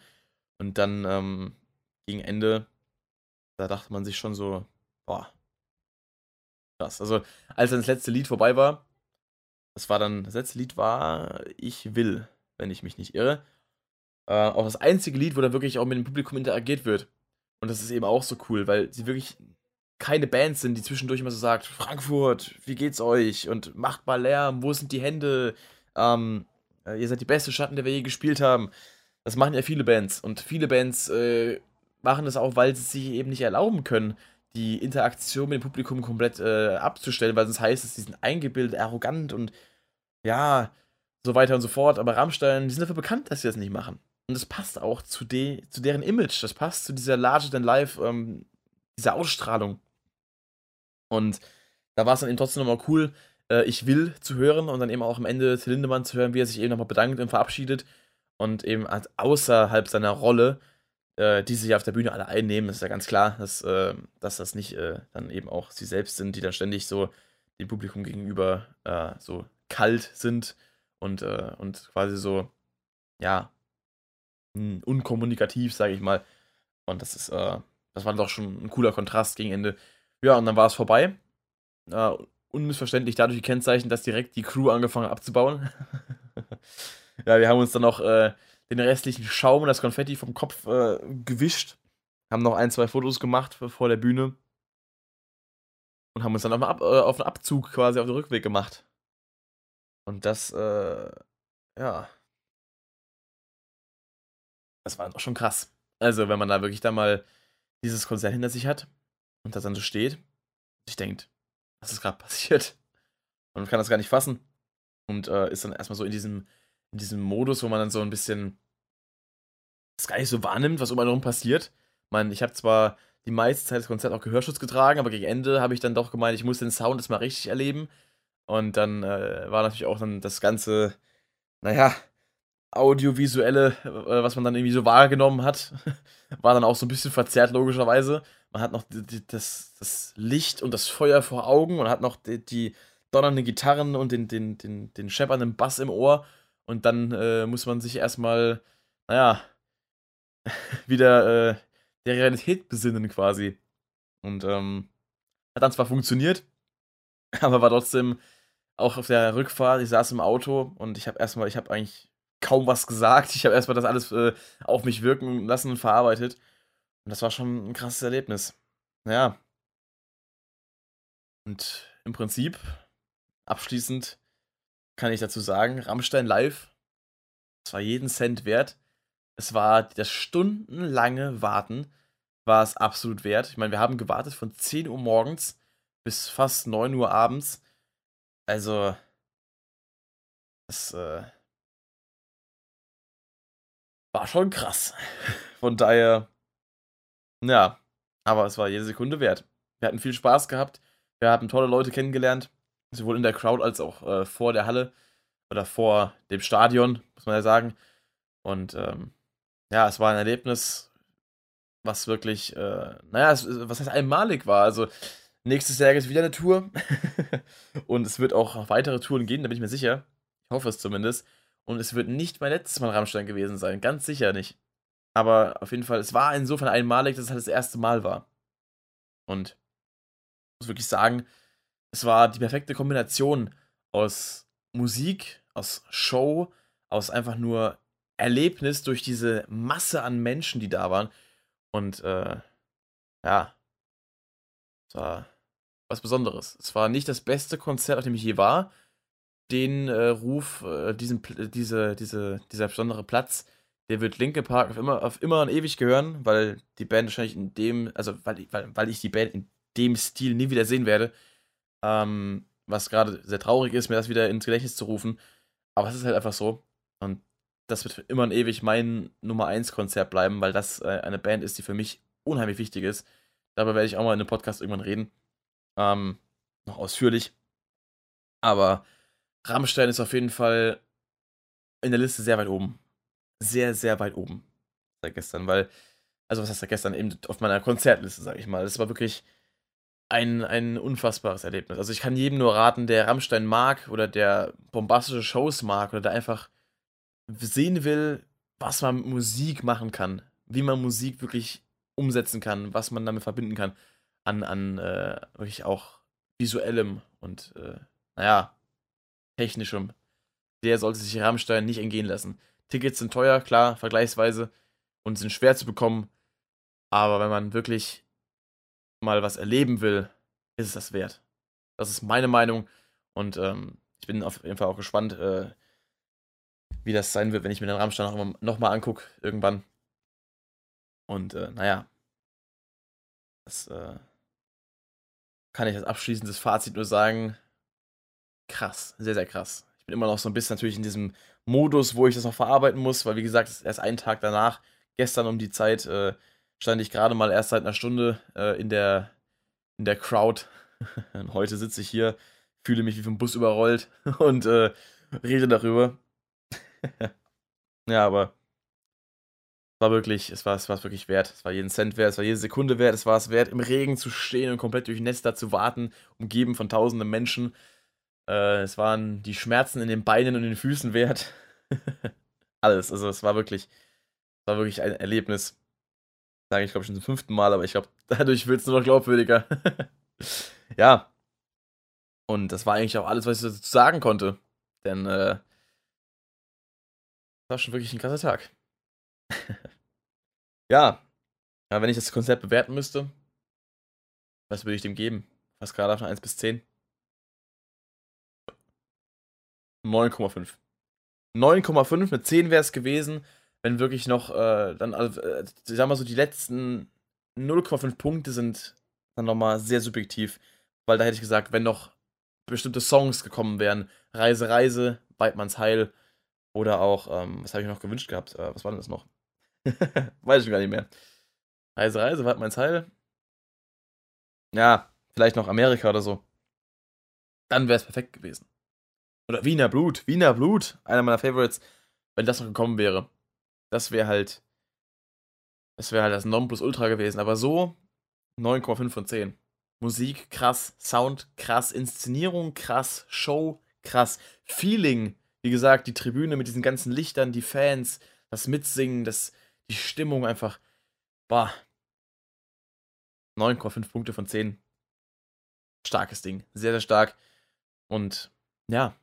Und dann ähm, gegen Ende, da dachte man sich schon so, boah, krass. Also, als dann das letzte Lied vorbei war, das war dann, das letzte Lied war Ich will, wenn ich mich nicht irre. Äh, auch das einzige Lied, wo da wirklich auch mit dem Publikum interagiert wird. Und das ist eben auch so cool, weil sie wirklich keine Bands sind, die zwischendurch immer so sagt, Frankfurt, wie geht's euch? Und macht mal Lärm, wo sind die Hände? Ähm, äh, ihr seid die beste Schatten, der wir je gespielt haben. Das machen ja viele Bands. Und viele Bands äh, machen das auch, weil sie sich eben nicht erlauben können, die Interaktion mit dem Publikum komplett äh, abzustellen, weil sonst heißt es, die sind eingebildet, arrogant und ja, so weiter und so fort. Aber Rammstein, die sind dafür bekannt, dass sie das nicht machen. Und das passt auch zu, de zu deren Image. Das passt zu dieser Larger than Life, ähm, dieser Ausstrahlung. Und da war es dann eben trotzdem nochmal cool, äh, ich will zu hören und dann eben auch am Ende Till Lindemann zu hören, wie er sich eben nochmal bedankt und verabschiedet. Und eben außerhalb seiner Rolle, äh, die sich auf der Bühne alle einnehmen, ist ja ganz klar, dass, äh, dass das nicht äh, dann eben auch sie selbst sind, die dann ständig so dem Publikum gegenüber äh, so kalt sind und, äh, und quasi so, ja, hm, unkommunikativ, sage ich mal. Und das ist, das war doch schon ein cooler Kontrast gegen Ende. Ja, und dann war es vorbei. Äh, unmissverständlich dadurch gekennzeichnet, dass direkt die Crew angefangen hat abzubauen. ja, wir haben uns dann noch äh, den restlichen Schaum und das Konfetti vom Kopf äh, gewischt. Haben noch ein, zwei Fotos gemacht vor der Bühne. Und haben uns dann auf einen, Ab äh, auf einen Abzug quasi auf den Rückweg gemacht. Und das, äh, ja. Das war doch schon krass. Also, wenn man da wirklich da mal dieses Konzert hinter sich hat und das dann so steht, sich denkt, was ist gerade passiert? Und man kann das gar nicht fassen. Und äh, ist dann erstmal so in diesem, in diesem Modus, wo man dann so ein bisschen das gar nicht so wahrnimmt, was um einen herum passiert. Ich meine, ich habe zwar die meiste Zeit des Konzerts auch Gehörschutz getragen, aber gegen Ende habe ich dann doch gemeint, ich muss den Sound jetzt mal richtig erleben. Und dann äh, war natürlich auch dann das ganze, naja, audiovisuelle, äh, was man dann irgendwie so wahrgenommen hat, war dann auch so ein bisschen verzerrt, logischerweise. Man hat noch die, die, das, das Licht und das Feuer vor Augen und hat noch die, die donnernden Gitarren und den, den, den, den scheppernden Bass im Ohr. Und dann äh, muss man sich erstmal, naja, wieder äh, der Realität besinnen quasi. Und ähm, hat dann zwar funktioniert, aber war trotzdem auch auf der Rückfahrt, ich saß im Auto und ich habe erstmal, ich habe eigentlich kaum was gesagt. Ich habe erstmal das alles äh, auf mich wirken lassen und verarbeitet. Und das war schon ein krasses Erlebnis. Ja. Und im Prinzip, abschließend, kann ich dazu sagen, Rammstein live, es war jeden Cent wert. Es war das stundenlange Warten, war es absolut wert. Ich meine, wir haben gewartet von 10 Uhr morgens bis fast 9 Uhr abends. Also, das, äh, war schon krass. Von daher, ja, aber es war jede Sekunde wert. Wir hatten viel Spaß gehabt. Wir haben tolle Leute kennengelernt, sowohl in der Crowd als auch äh, vor der Halle oder vor dem Stadion, muss man ja sagen. Und ähm, ja, es war ein Erlebnis, was wirklich, äh, naja, es, was heißt einmalig war. Also nächstes Jahr gibt es wieder eine Tour und es wird auch weitere Touren gehen, da bin ich mir sicher. Ich hoffe es zumindest. Und es wird nicht mein letztes Mal Rammstein gewesen sein, ganz sicher nicht. Aber auf jeden Fall, es war insofern einmalig, dass es halt das erste Mal war. Und ich muss wirklich sagen, es war die perfekte Kombination aus Musik, aus Show, aus einfach nur Erlebnis durch diese Masse an Menschen, die da waren. Und äh, ja, es war was Besonderes. Es war nicht das beste Konzert, auf dem ich je war, den äh, Ruf, äh, diesen, diese, diese, dieser besondere Platz, der wird Linke Park auf immer, auf immer und ewig gehören, weil die Band wahrscheinlich in dem, also weil, weil, weil ich die Band in dem Stil nie wieder sehen werde. Ähm, was gerade sehr traurig ist, mir das wieder ins Gedächtnis zu rufen. Aber es ist halt einfach so. Und das wird für immer und ewig mein Nummer 1 Konzert bleiben, weil das äh, eine Band ist, die für mich unheimlich wichtig ist. Darüber werde ich auch mal in einem Podcast irgendwann reden. Ähm, noch ausführlich. Aber Rammstein ist auf jeden Fall in der Liste sehr weit oben. Sehr, sehr weit oben. Seit gestern, weil, also was heißt da gestern? Eben auf meiner Konzertliste, sag ich mal. Das war wirklich ein, ein unfassbares Erlebnis. Also ich kann jedem nur raten, der Rammstein mag oder der bombastische Shows mag oder der einfach sehen will, was man mit Musik machen kann, wie man Musik wirklich umsetzen kann, was man damit verbinden kann, an, an äh, wirklich auch visuellem und, äh, naja, technischem. Der sollte sich Rammstein nicht entgehen lassen. Tickets sind teuer, klar, vergleichsweise, und sind schwer zu bekommen. Aber wenn man wirklich mal was erleben will, ist es das wert. Das ist meine Meinung. Und ähm, ich bin auf jeden Fall auch gespannt, äh, wie das sein wird, wenn ich mir den Rammstein nochmal angucke, irgendwann. Und äh, naja, das äh, kann ich als abschließendes Fazit nur sagen. Krass, sehr, sehr krass. Ich bin immer noch so ein bisschen natürlich in diesem Modus, wo ich das noch verarbeiten muss, weil wie gesagt, erst einen Tag danach, gestern um die Zeit, äh, stand ich gerade mal erst seit einer Stunde äh, in, der, in der Crowd. und heute sitze ich hier, fühle mich wie vom Bus überrollt und äh, rede darüber. ja, aber war wirklich, es war es war wirklich wert. Es war jeden Cent wert, es war jede Sekunde wert, es war es wert, im Regen zu stehen und komplett durch Nester zu warten, umgeben von tausenden Menschen. Äh, es waren die Schmerzen in den Beinen und den Füßen wert. Alles. Also es war wirklich, es war wirklich ein Erlebnis. Sage ich, glaube schon zum fünften Mal, aber ich glaube, dadurch wird es nur noch glaubwürdiger. ja. Und das war eigentlich auch alles, was ich dazu sagen konnte. Denn äh, war schon wirklich ein krasser Tag. ja. ja. Wenn ich das Konzept bewerten müsste, was würde ich dem geben? Was gerade von 1 bis 10? 9,5. 9,5 mit 10 wäre es gewesen, wenn wirklich noch, äh, dann, also, äh, ich sag mal so, die letzten 0,5 Punkte sind dann nochmal sehr subjektiv, weil da hätte ich gesagt, wenn noch bestimmte Songs gekommen wären, Reise, Reise, Weidmanns Heil oder auch, ähm, was habe ich noch gewünscht gehabt? Äh, was war denn das noch? Weiß ich gar nicht mehr. Reise, Reise, Weidmanns Heil. Ja, vielleicht noch Amerika oder so. Dann wäre es perfekt gewesen. Oder Wiener Blut, Wiener Blut, einer meiner Favorites, wenn das noch gekommen wäre. Das wäre halt. Das wäre halt das Nonplusultra gewesen. Aber so 9,5 von 10. Musik krass, Sound krass, Inszenierung krass, Show krass, Feeling. Wie gesagt, die Tribüne mit diesen ganzen Lichtern, die Fans, das Mitsingen, das, die Stimmung einfach. Bah. 9,5 Punkte von 10. Starkes Ding. Sehr, sehr stark. Und ja,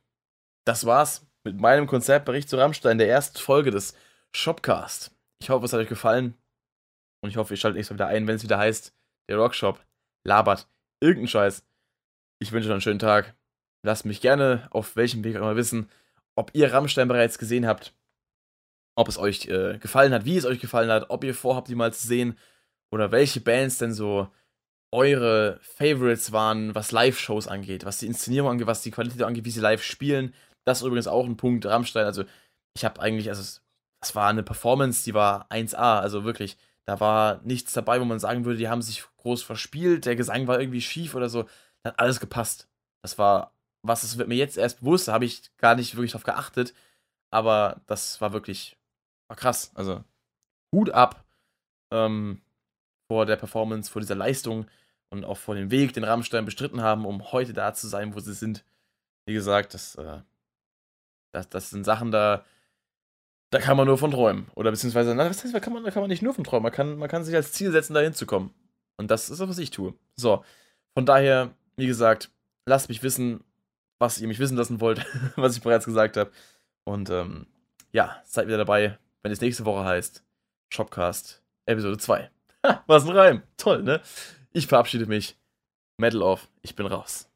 das war's mit meinem Konzertbericht zu Rammstein, der ersten Folge des Shopcast. Ich hoffe, es hat euch gefallen. Und ich hoffe, ihr schaltet nächstes Mal wieder ein, wenn es wieder heißt, der Rockshop labert irgendeinen Scheiß. Ich wünsche euch einen schönen Tag. Lasst mich gerne auf welchem Weg auch immer wissen, ob ihr Rammstein bereits gesehen habt, ob es euch äh, gefallen hat, wie es euch gefallen hat, ob ihr vorhabt, die mal zu sehen oder welche Bands denn so eure Favorites waren, was Live-Shows angeht, was die Inszenierung angeht, was die Qualität angeht, wie sie live spielen. Das ist übrigens auch ein Punkt, Rammstein. Also, ich habe eigentlich, also, das war eine Performance, die war 1A, also wirklich. Da war nichts dabei, wo man sagen würde, die haben sich groß verspielt, der Gesang war irgendwie schief oder so. Da hat alles gepasst. Das war, was es wird mir jetzt erst bewusst, da habe ich gar nicht wirklich drauf geachtet. Aber das war wirklich, war krass. Also, Hut ab ähm, vor der Performance, vor dieser Leistung und auch vor dem Weg, den Rammstein bestritten haben, um heute da zu sein, wo sie sind. Wie gesagt, das, äh, das, das sind Sachen, da, da kann man nur von träumen. Oder beziehungsweise, na, was heißt, da kann man, da kann man nicht nur von träumen. Man kann, man kann sich als Ziel setzen, da hinzukommen. Und das ist das, was ich tue. So, von daher, wie gesagt, lasst mich wissen, was ihr mich wissen lassen wollt, was ich bereits gesagt habe. Und ähm, ja, seid wieder dabei, wenn es nächste Woche heißt Shopcast Episode 2. Ha, was ein Reim. Toll, ne? Ich verabschiede mich. Metal off. Ich bin raus.